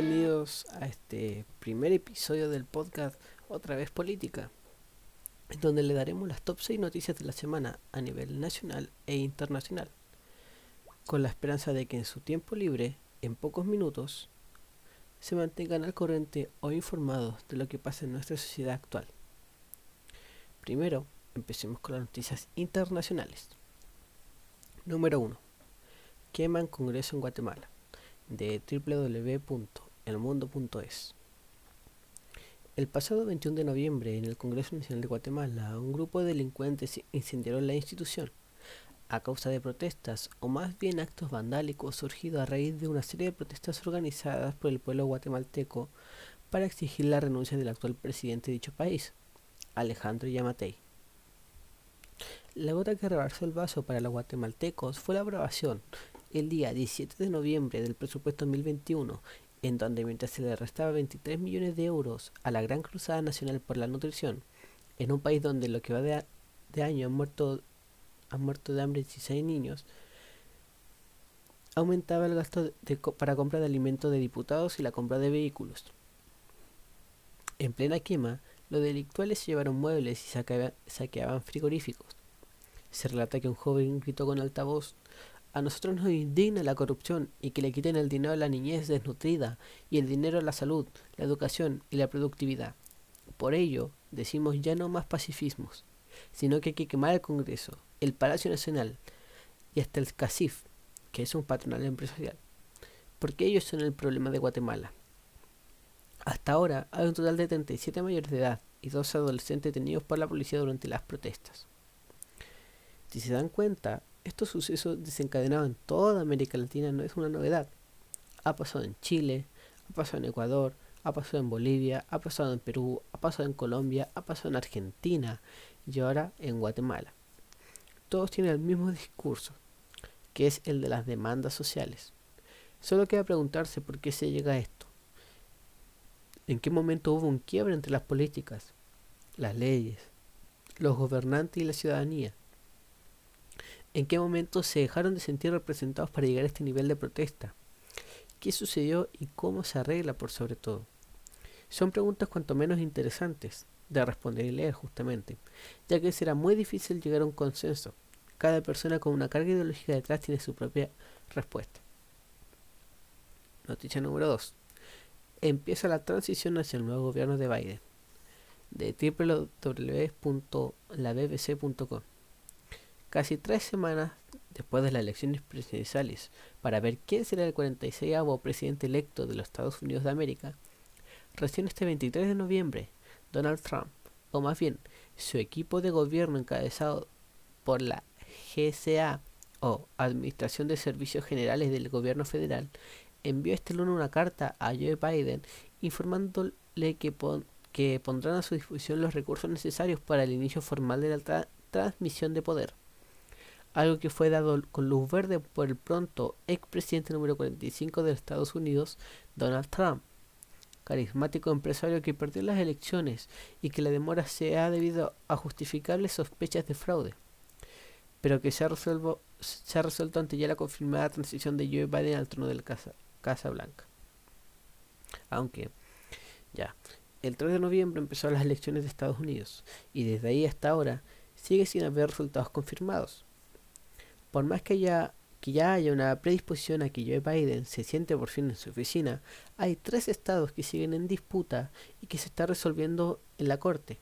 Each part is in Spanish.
Bienvenidos a este primer episodio del podcast Otra vez Política, en donde le daremos las top 6 noticias de la semana a nivel nacional e internacional, con la esperanza de que en su tiempo libre, en pocos minutos, se mantengan al corriente o informados de lo que pasa en nuestra sociedad actual. Primero, empecemos con las noticias internacionales. Número 1. Queman Congreso en Guatemala de El pasado 21 de noviembre, en el Congreso Nacional de Guatemala, un grupo de delincuentes incendiaron la institución a causa de protestas o más bien actos vandálicos surgidos a raíz de una serie de protestas organizadas por el pueblo guatemalteco para exigir la renuncia del actual presidente de dicho país, Alejandro Yamatei. La gota que rebalsó el vaso para los guatemaltecos fue la aprobación el día 17 de noviembre del presupuesto 2021, en donde mientras se le restaba 23 millones de euros a la Gran Cruzada Nacional por la Nutrición, en un país donde lo que va de, año han muerto, han muerto de hambre 16 niños, aumentaba el gasto para compra de alimentos de diputados y la compra de vehículos. En plena quema, los delictuales llevaron muebles y saqueaban frigoríficos. Se relata que un joven gritó con altavoz a nosotros nos indigna la corrupción y que le quiten el dinero a la niñez desnutrida y el dinero a la salud, la educación y la productividad. Por ello, decimos ya no más pacifismos, sino que hay que quemar el Congreso, el Palacio Nacional y hasta el CACIF, que es un patronal empresarial, porque ellos son el problema de Guatemala. Hasta ahora hay un total de 37 mayores de edad y dos adolescentes detenidos por la policía durante las protestas. Si se dan cuenta, estos sucesos desencadenados en toda América Latina no es una novedad. Ha pasado en Chile, ha pasado en Ecuador, ha pasado en Bolivia, ha pasado en Perú, ha pasado en Colombia, ha pasado en Argentina y ahora en Guatemala. Todos tienen el mismo discurso, que es el de las demandas sociales. Solo queda preguntarse por qué se llega a esto. ¿En qué momento hubo un quiebre entre las políticas, las leyes, los gobernantes y la ciudadanía? ¿En qué momento se dejaron de sentir representados para llegar a este nivel de protesta? ¿Qué sucedió y cómo se arregla por sobre todo? Son preguntas cuanto menos interesantes de responder y leer justamente, ya que será muy difícil llegar a un consenso. Cada persona con una carga ideológica detrás tiene su propia respuesta. Noticia número 2. Empieza la transición hacia el nuevo gobierno de Biden. De www.labbc.com casi tres semanas después de las elecciones presidenciales para ver quién será el 46 presidente electo de los Estados Unidos de América, recién este 23 de noviembre, Donald Trump, o más bien su equipo de gobierno encabezado por la GSA o Administración de Servicios Generales del Gobierno Federal, envió este lunes una carta a Joe Biden informándole que, que pondrán a su disposición los recursos necesarios para el inicio formal de la transmisión de poder algo que fue dado con luz verde por el pronto expresidente número 45 de Estados Unidos, Donald Trump, carismático empresario que perdió las elecciones y que la demora se ha debido a justificables sospechas de fraude, pero que se ha, ha resuelto ante ya la confirmada transición de Joe Biden al trono de la Casa, Casa Blanca. Aunque, ya, el 3 de noviembre empezó las elecciones de Estados Unidos y desde ahí hasta ahora sigue sin haber resultados confirmados por más que, ya haya una predisposición a que Joe Biden se siente por fin en su oficina, hay tres estados que siguen en disputa y que se está resolviendo en la corte.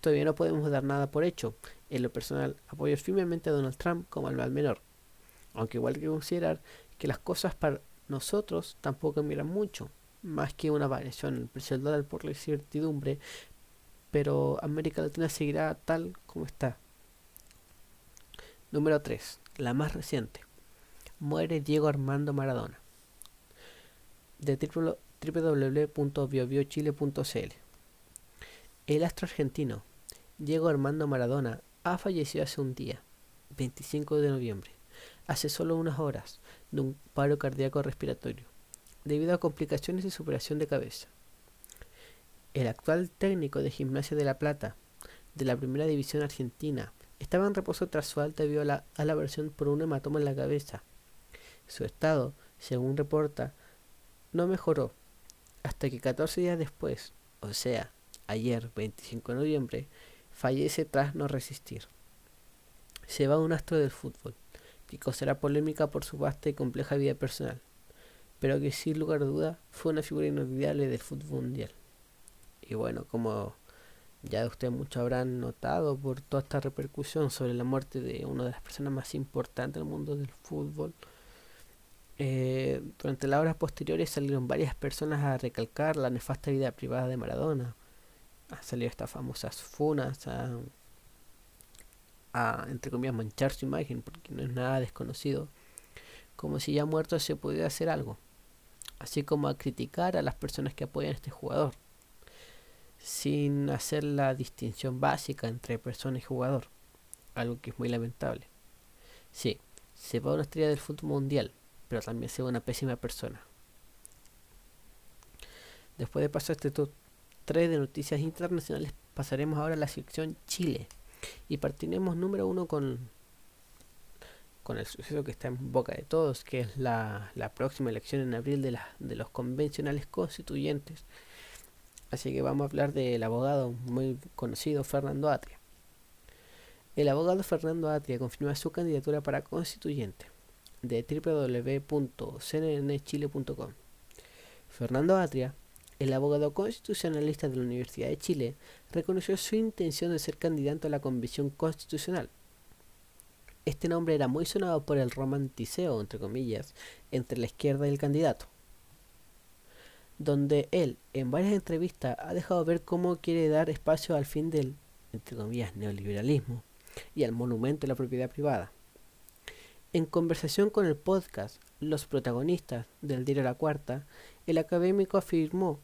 Todavía no podemos dar nada por hecho. En lo personal, apoyo firmemente a Donald Trump como al mal menor. Aunque igual hay que considerar que las cosas para nosotros tampoco cambiarán mucho, más que una variación en el precio del dólar por la incertidumbre, pero América Latina seguirá tal como está. Número 3 la más reciente. Muere Diego Armando Maradona. De www.biobiochile.cl El astro argentino Diego Armando Maradona ha fallecido hace un día, 25 de noviembre, hace solo unas horas, de un paro cardíaco respiratorio, debido a complicaciones de superación de cabeza. El actual técnico de Gimnasia de la Plata, de la Primera División Argentina, estaba en reposo tras su alta debido a la, versión por un hematoma en la cabeza. Su estado, según reporta, no mejoró hasta que 14 días después, o sea, ayer 25 de noviembre, fallece tras no resistir. Se va un astro del fútbol, que causará polémica por su vasta y compleja vida personal, pero que sin lugar a duda fue una figura inolvidable del fútbol mundial. Y bueno, como ya ustedes muchos habrán notado por toda esta repercusión sobre la muerte de una de las personas más importantes del mundo del fútbol, eh, durante las horas posteriores salieron varias personas a recalcar la nefasta vida privada de Maradona. Han salido estas famosas funas a, a, entre comillas, manchar su imagen, porque no es nada desconocido. Como si ya muerto se pudiera hacer algo. Así como a criticar a las personas que apoyan a este jugador sin hacer la distinción básica entre persona y jugador, algo que es muy lamentable. Sí, se va una estrella del fútbol mundial, pero también se va una pésima persona. Después de pasar este top 3 de noticias internacionales, pasaremos ahora a la sección Chile y partiremos número uno con con el suceso que está en boca de todos, que es la, la próxima elección en abril de, la, de los convencionales constituyentes Así que vamos a hablar del abogado muy conocido Fernando Atria. El abogado Fernando Atria confirma su candidatura para constituyente de www.cnnchile.com. Fernando Atria, el abogado constitucionalista de la Universidad de Chile, reconoció su intención de ser candidato a la Convención Constitucional. Este nombre era muy sonado por el romanticeo, entre comillas, entre la izquierda y el candidato donde él en varias entrevistas ha dejado ver cómo quiere dar espacio al fin del, entre comillas, neoliberalismo y al monumento de la propiedad privada. En conversación con el podcast Los protagonistas del diario La Cuarta, el académico afirmó,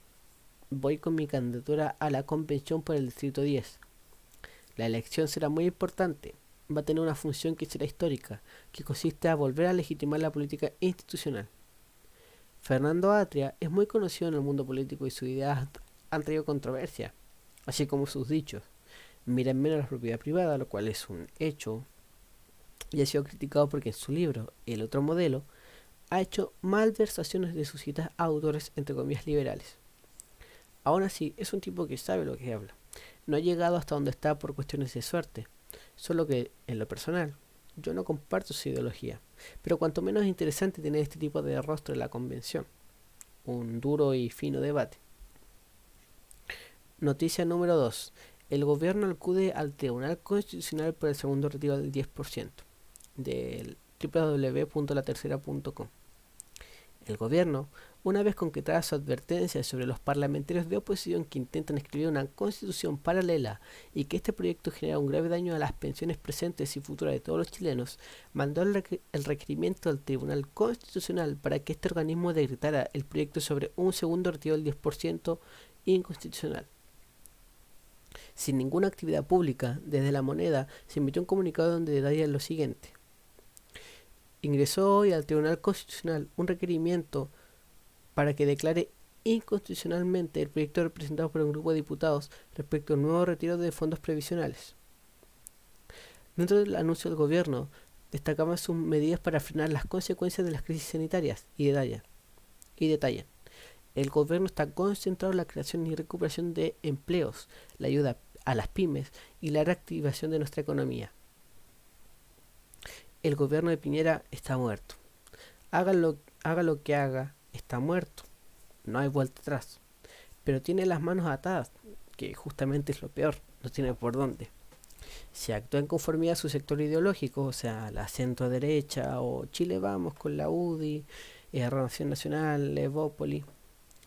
voy con mi candidatura a la convención por el Distrito 10. La elección será muy importante, va a tener una función que será histórica, que consiste a volver a legitimar la política institucional. Fernando Atria es muy conocido en el mundo político y sus ideas han traído controversia, así como sus dichos. Miren menos la propiedad privada, lo cual es un hecho, y ha sido criticado porque en su libro, El otro modelo, ha hecho malversaciones de sus citas a autores entre comillas liberales. Aún así, es un tipo que sabe lo que habla. No ha llegado hasta donde está por cuestiones de suerte, solo que, en lo personal, yo no comparto su ideología. Pero cuanto menos interesante tiene este tipo de rostro en la convención. Un duro y fino debate. Noticia número 2. El gobierno acude al Tribunal Constitucional por el segundo retiro del 10% del www.latercera.com. El gobierno una vez concretada su advertencia sobre los parlamentarios de oposición que intentan escribir una constitución paralela y que este proyecto genera un grave daño a las pensiones presentes y futuras de todos los chilenos, mandó el, requerimiento al Tribunal Constitucional para que este organismo decretara el proyecto sobre un segundo retiro del 10% inconstitucional. Sin ninguna actividad pública, desde la moneda se emitió un comunicado donde detalla lo siguiente. Ingresó hoy al Tribunal Constitucional un requerimiento para que declare inconstitucionalmente el proyecto representado por un grupo de diputados respecto al nuevo retiro de fondos previsionales. Dentro del anuncio del gobierno, destacaban sus medidas para frenar las consecuencias de las crisis sanitarias y detallan, y detallan. El gobierno está concentrado en la creación y recuperación de empleos, la ayuda a las pymes y la reactivación de nuestra economía. El gobierno de Piñera está muerto. Haga lo, haga lo que haga, está muerto. No hay vuelta atrás. Pero tiene las manos atadas, que justamente es lo peor, no tiene por dónde. Si actúa en conformidad a su sector ideológico, o sea, la centro derecha o Chile Vamos con la UDI, eh, Renovación Nacional, Evópoli,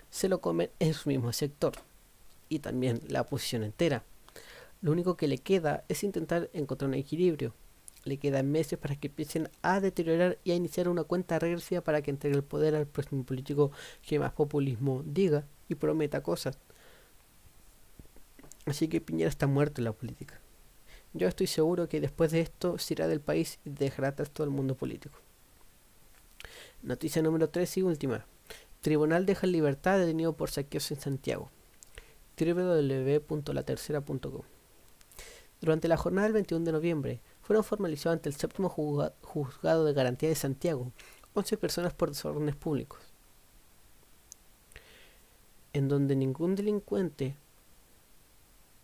se lo comen en su mismo sector y también la oposición entera. Lo único que le queda es intentar encontrar un equilibrio, le quedan meses para que empiecen a deteriorar y a iniciar una cuenta regresiva para que entregue el poder al próximo político que más populismo diga y prometa cosas. Así que Piñera está muerto en la política. Yo estoy seguro que después de esto se irá del país y dejará atrás todo el mundo político. Noticia número 3 y última. Tribunal deja en libertad detenido por saqueos en Santiago. www.latercera.com Durante la jornada del 21 de noviembre, fueron formalizados ante el séptimo juzgado de garantía de Santiago 11 personas por desórdenes públicos. en donde ningún delincuente,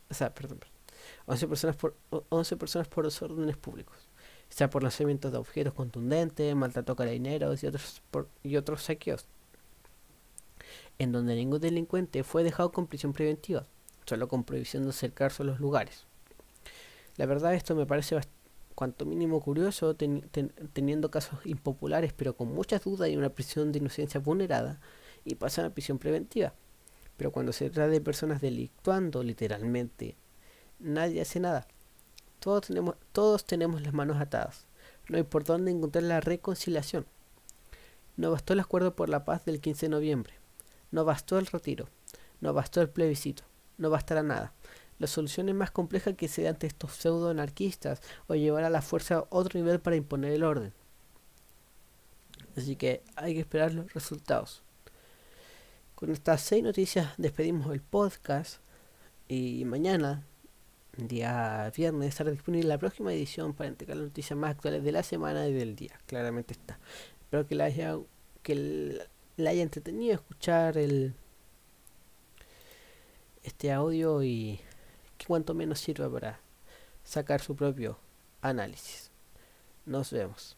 o sea, perdón, 11 personas por 11 personas por desórdenes públicos, sea por lanzamientos de objetos contundentes, maltrato carabineros y otros y otros saqueos, en donde ningún delincuente fue dejado con prisión preventiva, solo con prohibición de acercarse a los lugares. La verdad esto me parece cuanto mínimo curioso, teniendo casos impopulares pero con muchas dudas y una prisión de inocencia vulnerada, y pasan a prisión preventiva. Pero cuando se trata de personas delictuando literalmente, nadie hace nada. Todos tenemos, todos tenemos las manos atadas. No hay por dónde encontrar la reconciliación. No bastó el acuerdo por la paz del 15 de noviembre. No bastó el retiro. No bastó el plebiscito. No bastará nada. La solución es más compleja que ser ante estos pseudo anarquistas o llevar a la fuerza a otro nivel para imponer el orden. Así que hay que esperar los resultados. Con estas seis noticias despedimos el podcast y mañana, día viernes, estará disponible la próxima edición para entregar las noticias más actuales de la semana y del día. Claramente está. Espero que la haya, que la haya entretenido escuchar el este audio y cuanto menos sirva para sacar su propio análisis. Nos vemos.